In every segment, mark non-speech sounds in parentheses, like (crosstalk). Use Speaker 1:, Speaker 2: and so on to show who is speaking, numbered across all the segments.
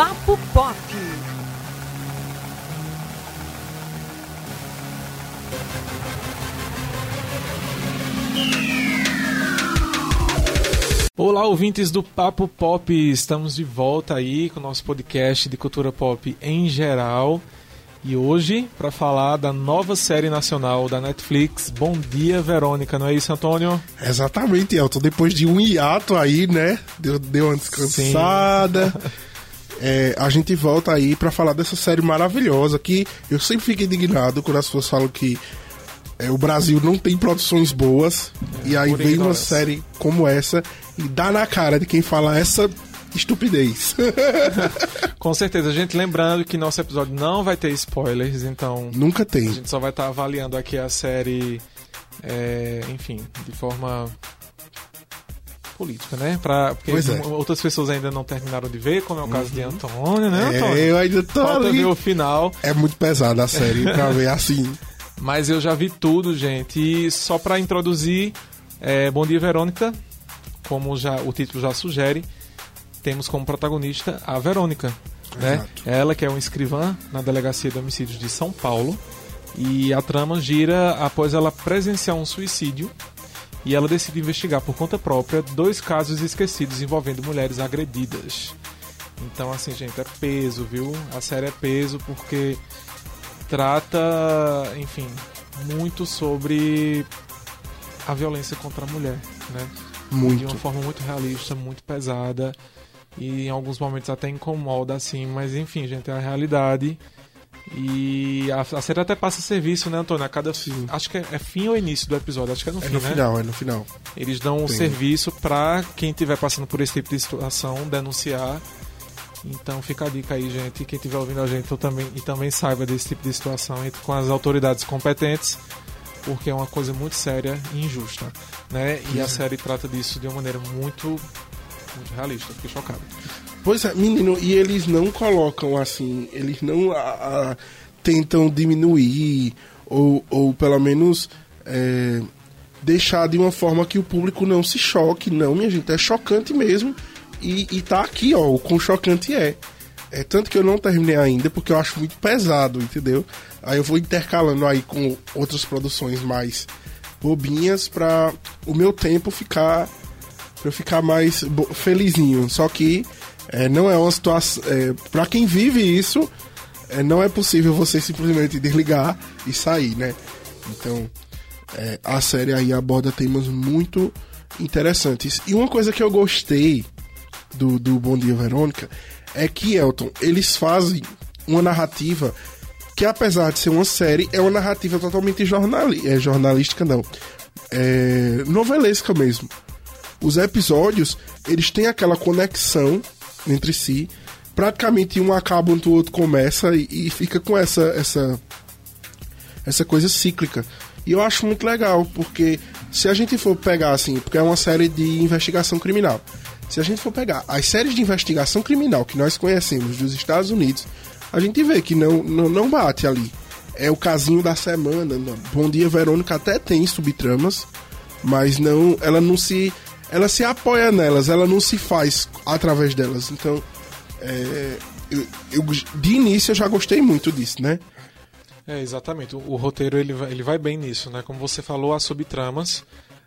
Speaker 1: Papo Pop.
Speaker 2: Olá, ouvintes do Papo Pop, estamos de volta aí com o nosso podcast de cultura pop em geral. E hoje, para falar da nova série nacional da Netflix, Bom Dia Verônica, não é isso, Antônio?
Speaker 3: Exatamente, Elton. Depois de um hiato aí, né? Deu, deu uma descansada. (laughs) É, a gente volta aí para falar dessa série maravilhosa que eu sempre fico indignado quando as pessoas falam que é, o Brasil não tem produções boas. É, e aí vem uma série como essa e dá na cara de quem fala essa estupidez. (laughs)
Speaker 2: Com certeza, gente, lembrando que nosso episódio não vai ter spoilers, então.
Speaker 3: Nunca tem.
Speaker 2: A gente só vai estar tá avaliando aqui a série, é, enfim, de forma política, né? Pra, porque é. outras pessoas ainda não terminaram de ver, como é o caso uhum. de Antônio, né, Antônio?
Speaker 3: É, eu ainda tô
Speaker 2: Falta
Speaker 3: ali.
Speaker 2: ver o final.
Speaker 3: É muito pesada a série pra ver assim. (laughs)
Speaker 2: Mas eu já vi tudo, gente. E só para introduzir, é, Bom Dia Verônica, como já o título já sugere, temos como protagonista a Verônica. Né? Ela que é uma escrivã na Delegacia de Homicídios de São Paulo. E a trama gira após ela presenciar um suicídio e ela decide investigar por conta própria dois casos esquecidos envolvendo mulheres agredidas. Então, assim, gente, é peso, viu? A série é peso porque trata, enfim, muito sobre a violência contra a mulher, né?
Speaker 3: Muito.
Speaker 2: De uma forma muito realista, muito pesada e em alguns momentos até incomoda assim, mas enfim, gente, é a realidade. E a, a série até passa serviço, né, Antônio? A cada fim. Acho que é, é, fim ou início do episódio? Acho que é no
Speaker 3: é
Speaker 2: fim,
Speaker 3: no
Speaker 2: né?
Speaker 3: final, é no final.
Speaker 2: Eles dão um serviço para quem estiver passando por esse tipo de situação denunciar. Então fica a dica aí, gente. Quem estiver ouvindo a gente também, e também saiba desse tipo de situação entre com as autoridades competentes, porque é uma coisa muito séria e injusta. Né? E a série trata disso de uma maneira muito muito realista, fiquei chocado.
Speaker 3: Pois é, menino, e eles não colocam assim, eles não a, a, tentam diminuir, ou, ou pelo menos é, deixar de uma forma que o público não se choque. Não, minha gente, é chocante mesmo. E, e tá aqui, ó, o quão chocante é. É tanto que eu não terminei ainda, porque eu acho muito pesado, entendeu? Aí eu vou intercalando aí com outras produções mais bobinhas para o meu tempo ficar para eu ficar mais felizinho. Só que é, não é uma situação. É, para quem vive isso, é, não é possível você simplesmente desligar e sair, né? Então, é, a série aí aborda temas muito interessantes. E uma coisa que eu gostei do, do Bom Dia Verônica é que, Elton, eles fazem uma narrativa que, apesar de ser uma série, é uma narrativa totalmente jornali é, jornalística, não. É novelesca mesmo os episódios, eles têm aquela conexão entre si. Praticamente um acaba onde o outro começa e, e fica com essa, essa, essa coisa cíclica. E eu acho muito legal, porque se a gente for pegar assim, porque é uma série de investigação criminal. Se a gente for pegar as séries de investigação criminal que nós conhecemos dos Estados Unidos, a gente vê que não, não, não bate ali. É o casinho da semana. Não. Bom Dia Verônica até tem subtramas, mas não, ela não se ela se apoia nelas, ela não se faz através delas. Então, é, eu, eu, de início eu já gostei muito disso, né?
Speaker 2: É, exatamente. O, o, roteiro ele vai, ele vai bem nisso, né? Como você falou, as subtramas,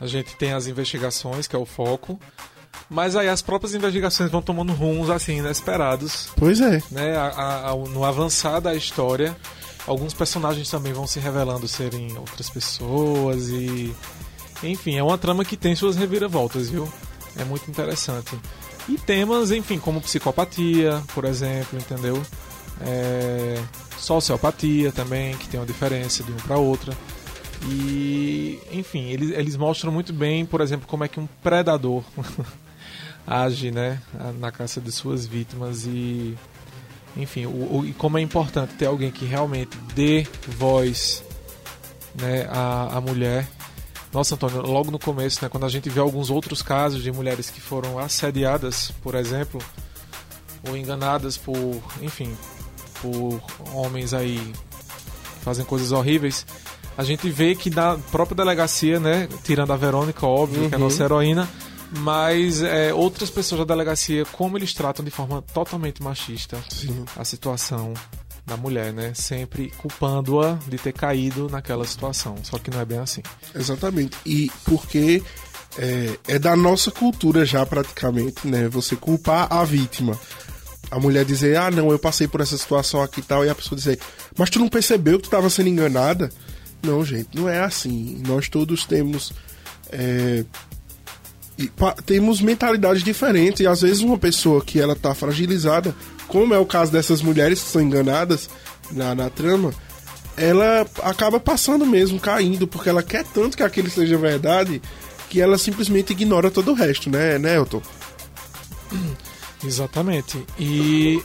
Speaker 2: a gente tem as investigações, que é o foco, mas aí as próprias investigações vão tomando rumos assim inesperados.
Speaker 3: Pois é.
Speaker 2: Né? A, a, a, no avançar da história, alguns personagens também vão se revelando serem outras pessoas e enfim, é uma trama que tem suas reviravoltas, viu? É muito interessante. E temas, enfim, como psicopatia, por exemplo, entendeu? É... Sociopatia também, que tem uma diferença de uma para outra. E, enfim, eles, eles mostram muito bem, por exemplo, como é que um predador (laughs) age, né, na caça de suas vítimas e, enfim, o, o, e como é importante ter alguém que realmente dê voz, né, à, à mulher nossa, Antônio, logo no começo, né, quando a gente vê alguns outros casos de mulheres que foram assediadas, por exemplo, ou enganadas por, enfim, por homens aí que fazem coisas horríveis, a gente vê que na própria delegacia, né, tirando a Verônica, óbvio, uhum. que é a nossa uhum. heroína, Mas é, outras pessoas da delegacia, como eles tratam de forma totalmente machista
Speaker 3: Sim.
Speaker 2: a situação da mulher, né? Sempre culpando-a de ter caído naquela situação. Só que não é bem assim.
Speaker 3: Exatamente. E porque é, é da nossa cultura já praticamente, né? Você culpar a vítima. A mulher dizer, ah, não, eu passei por essa situação aqui e tal, e a pessoa dizer, mas tu não percebeu que tu estava sendo enganada? Não, gente, não é assim. Nós todos temos. É, temos mentalidades diferentes e às vezes uma pessoa que ela tá fragilizada, como é o caso dessas mulheres que são enganadas na, na trama, ela acaba passando mesmo, caindo, porque ela quer tanto que aquilo seja verdade que ela simplesmente ignora todo o resto, né, né, Elton? (clears throat)
Speaker 2: Exatamente. E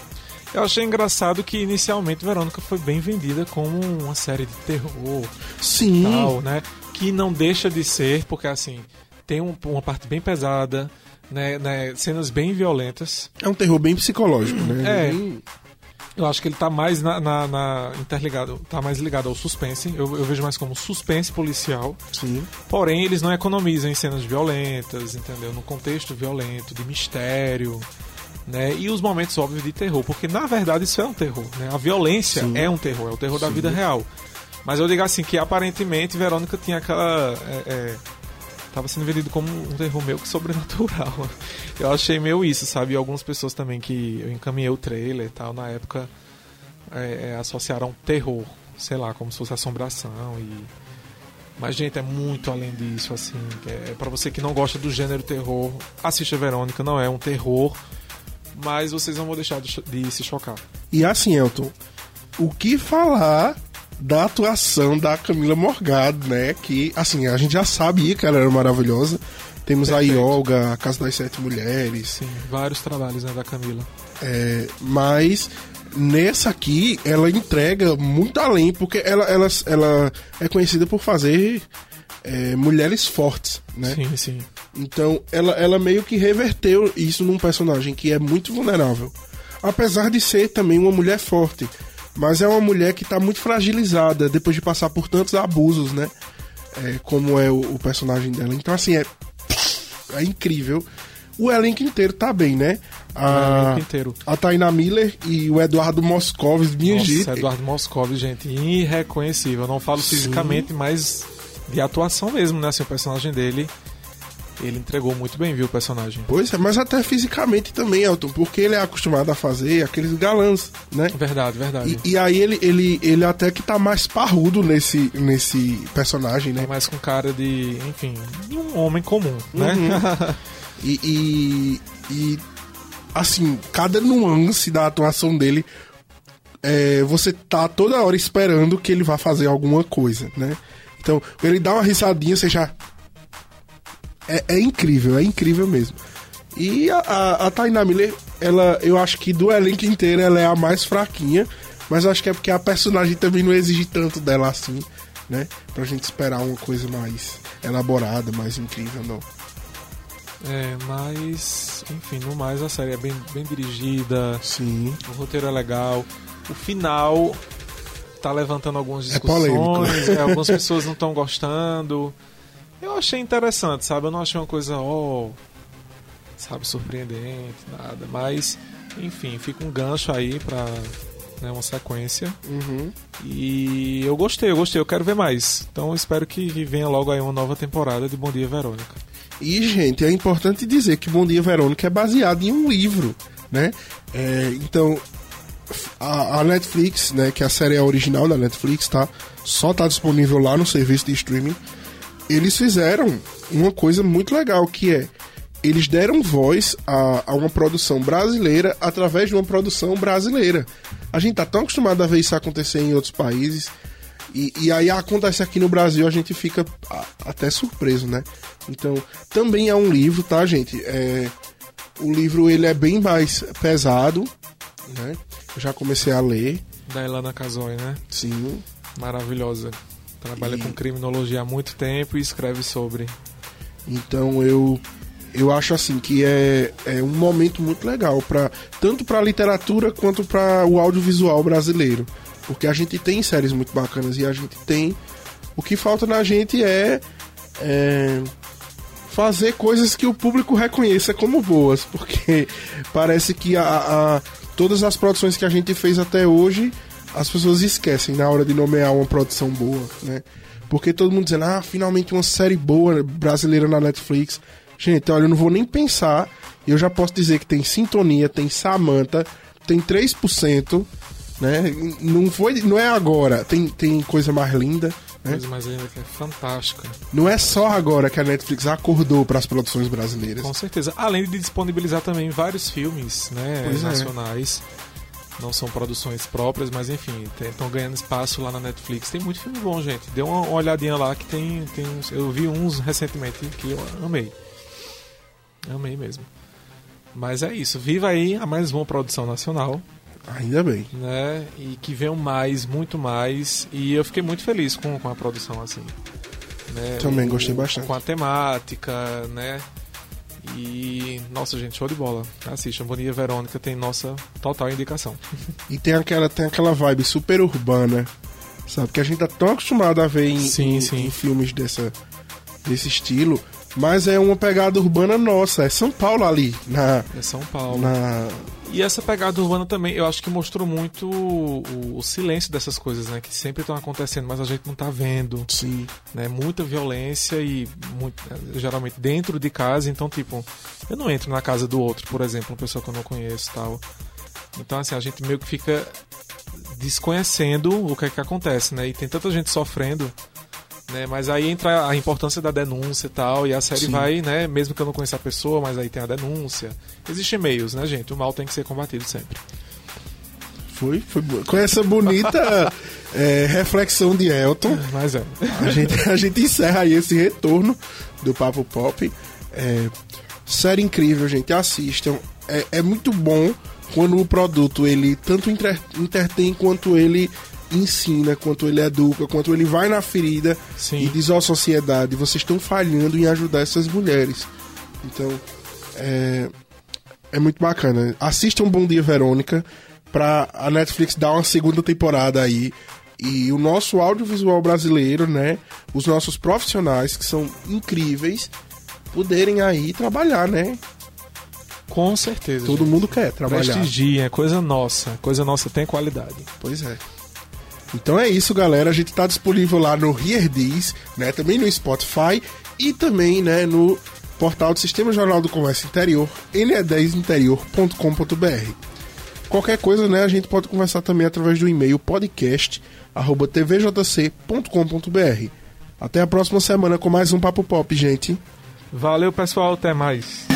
Speaker 2: (clears throat) eu achei engraçado que inicialmente Verônica foi bem vendida como uma série de terror
Speaker 3: Sim.
Speaker 2: tal, né? Que não deixa de ser, porque assim, tem um- uma parte bem pesada, né, né, cenas bem violentas.
Speaker 3: É um terror bem psicológico, né?
Speaker 2: É.
Speaker 3: Bem-
Speaker 2: Eu acho que ele tá mais na, na- na- interligado, tá mais ligado ao suspense. Eu, eu vejo mais como suspense policial.
Speaker 3: Sim.
Speaker 2: Porém, eles não economizam em cenas violentas, entendeu? No contexto violento, de mistério, né? E os momentos óbvios de terror, porque na verdade isso é um terror, né? A violência
Speaker 3: Sim.
Speaker 2: é um terror, é o terror da
Speaker 3: Sim.
Speaker 2: vida real. Mas eu digo assim que aparentemente Verônica tinha aquela é, é, tava sendo vendido como um terror meio que sobrenatural. (laughs) Eu achei meio isso, sabe? E algumas pessoas também que eu encaminhei o trailer e tal na época é, é, associaram terror, sei lá, como se fosse assombração e mas, gente, é muito além disso, assim. É, para você que não gosta do gênero terror, assista Verônica, não é um terror, mas vocês não vão deixar de, de se chocar.
Speaker 3: E assim, Elton, o que falar da atuação da Camila Morgado, né? Que, assim, a gente já sabia que ela era maravilhosa. Temos a
Speaker 2: Perfeito.
Speaker 3: Yoga, a Casa das Sete Mulheres,
Speaker 2: Sim, vários trabalhos né, da Camila.
Speaker 3: É, mas nessa aqui ela entrega muito além, porque ela, ela, ela é conhecida por fazer é, mulheres fortes, né?
Speaker 2: Sim, sim.
Speaker 3: Então ela, ela meio que reverteu isso num personagem que é muito vulnerável. Apesar de ser também uma mulher forte. Mas é uma mulher que está muito fragilizada depois de passar por tantos abusos, né? É, como é o, o personagem dela. Então, assim, é, é incrível. O elenco inteiro tá bem, né?
Speaker 2: O
Speaker 3: A,
Speaker 2: elenco inteiro.
Speaker 3: a Taina Miller e o Eduardo Moscovis, minha gente.
Speaker 2: Nossa, Eduardo Moscovi, gente, irreconhecível. Eu não falo
Speaker 3: Sim.
Speaker 2: fisicamente, mas de atuação mesmo, né? Assim, o personagem dele, ele entregou muito bem, viu, o personagem.
Speaker 3: Pois é, mas até fisicamente também, Elton, porque ele é acostumado a fazer aqueles galãs, né?
Speaker 2: Verdade, verdade.
Speaker 3: E, e aí ele, ele, ele até que tá mais parrudo nesse, nesse personagem, né?
Speaker 2: É mais com cara de, enfim, de um homem comum, né?
Speaker 3: Uhum. (laughs) E, e, e, assim, cada nuance da atuação dele, é, você tá toda hora esperando que ele vá fazer alguma coisa, né? Então, ele dá uma risadinha, você já. É, é incrível, é incrível mesmo. E a, a, a Tainá Miller, ela, eu acho que do elenco inteiro ela é a mais fraquinha, mas acho que é porque a personagem também não exige tanto dela assim, né? Pra gente esperar uma coisa mais elaborada, mais incrível, não.
Speaker 2: É, mas, enfim, no mais a série é bem, bem dirigida,
Speaker 3: Sim.
Speaker 2: o roteiro é legal. O final tá levantando algumas
Speaker 3: É polêmico.
Speaker 2: discussões, é, algumas pessoas não estão gostando. Eu achei interessante, sabe? Eu não achei uma coisa, ó, sabe, surpreendente, nada. Mas, enfim, fica um gancho aí pra né, uma sequência.
Speaker 3: Uhum.
Speaker 2: E eu gostei, eu gostei, eu quero ver mais. Então espero que venha logo aí uma nova temporada de Bom Dia Verônica.
Speaker 3: E, gente, é importante dizer que Bom Dia Verônica é baseado em um livro, né? É, então, a, a Netflix, né, que a série é original da Netflix, tá? Só tá disponível lá no serviço de streaming. Eles fizeram uma coisa muito legal, que é eles deram voz a, a uma produção brasileira através de uma produção brasileira. A gente tá tão acostumado a ver isso acontecer em outros países. E, e aí acontece aqui no Brasil, a gente fica até surpreso, né? Então, também é um livro, tá, gente? É, o livro ele é bem mais pesado, né? Eu já comecei a ler,
Speaker 2: Da Elana Casoy, né?
Speaker 3: sim.
Speaker 2: Maravilhosa. Trabalha
Speaker 3: E-
Speaker 2: com criminologia há muito tempo e escreve sobre.
Speaker 3: Então eu eu acho assim que é, é um momento muito legal para tanto para a literatura quanto para o audiovisual brasileiro, porque a gente tem séries muito bacanas e a gente tem o que falta na gente é, é fazer coisas que o público reconheça como boas, (laughs) porque parece que a, a, todas as produções que a gente fez até hoje, as pessoas esquecem na hora de nomear uma produção boa, né? Porque todo mundo dizendo, ah, finalmente uma série boa brasileira na Netflix. Gente, olha, eu não vou nem pensar. Eu já posso dizer que tem Sintonia, tem Samantha, tem 3%, né? Não, foi, não é agora. Tem, tem coisa mais linda. Né?
Speaker 2: Coisa mais linda que é fantástica.
Speaker 3: Não é só agora que a Netflix acordou para as produções brasileiras.
Speaker 2: Com certeza. Além de disponibilizar também vários filmes né, pois é. nacionais. É não são produções próprias, mas enfim, estão ganhando espaço lá na Netflix. Tem muito filme bom, gente. Dê uma olhadinha lá que tem, tem uns, eu vi uns recentemente que eu amei. Amei mesmo. Mas é isso. Viva aí a mais uma produção nacional.
Speaker 3: Ainda bem.
Speaker 2: Né? E que venham mais, muito mais. E eu fiquei muito feliz com, com a produção assim. Né?
Speaker 3: Também gostei bastante.
Speaker 2: Com a temática, né? E, nossa, gente, show de bola. Assistam. Bonita Verônica tem nossa total indicação. (laughs)
Speaker 3: E tem aquela, tem aquela vibe super urbana, sabe? Que a gente tá tão acostumado a ver em, sim, em, sim. em filmes dessa, desse estilo. Mas é uma pegada urbana nossa, é São Paulo ali. Na,
Speaker 2: é São Paulo.
Speaker 3: Na,
Speaker 2: e essa pegada urbana também, eu acho que mostrou muito o, o silêncio dessas coisas, né? Que sempre estão acontecendo, mas a gente não está vendo.
Speaker 3: Sim.
Speaker 2: Né? Muita violência e muito, geralmente dentro de casa. Então, tipo, eu não entro na casa do outro, por exemplo, uma pessoa que eu não conheço tal. Então, assim, a gente meio que fica desconhecendo o que é que acontece, né? E tem tanta gente sofrendo né? Mas aí entra a importância da denúncia e tal, e a série Sim. vai, né? Mesmo que eu não conheça a pessoa, mas aí tem a denúncia. Existem meios, né, gente? O mal tem que ser combatido sempre.
Speaker 3: Foi, foi com essa bonita é, (laughs) reflexão de Elton.
Speaker 2: Mas é.
Speaker 3: A gente, a gente encerra aí esse retorno do Papo Pop. É, série incrível, gente. Assistam. É, é muito bom quando o produto ele tanto entretém quanto ele ensina, quanto ele educa, quanto ele vai na ferida Sim. e diz à sociedade: vocês estão falhando em ajudar essas mulheres. Então, é, é muito bacana. Assistam Bom Dia Verônica para a Netflix dar uma segunda temporada aí. E o nosso audiovisual brasileiro, né? Os nossos profissionais, que são incríveis, poderem aí trabalhar, né?
Speaker 2: Com certeza.
Speaker 3: Todo gente. mundo quer trabalhar.
Speaker 2: Prestigia, é coisa nossa. Coisa nossa tem qualidade.
Speaker 3: Pois é. Então é isso, galera. A gente está disponível lá no Heardiz, né? Também no Spotify e também, né, no portal do Sistema Jornal do Comércio Interior, ne10interior.com.br. Qualquer coisa, né, a gente pode conversar também através do e-mail podcast@tvjc.com.br. Até a próxima semana com mais um Papo Pop, gente.
Speaker 2: Valeu, pessoal, até mais.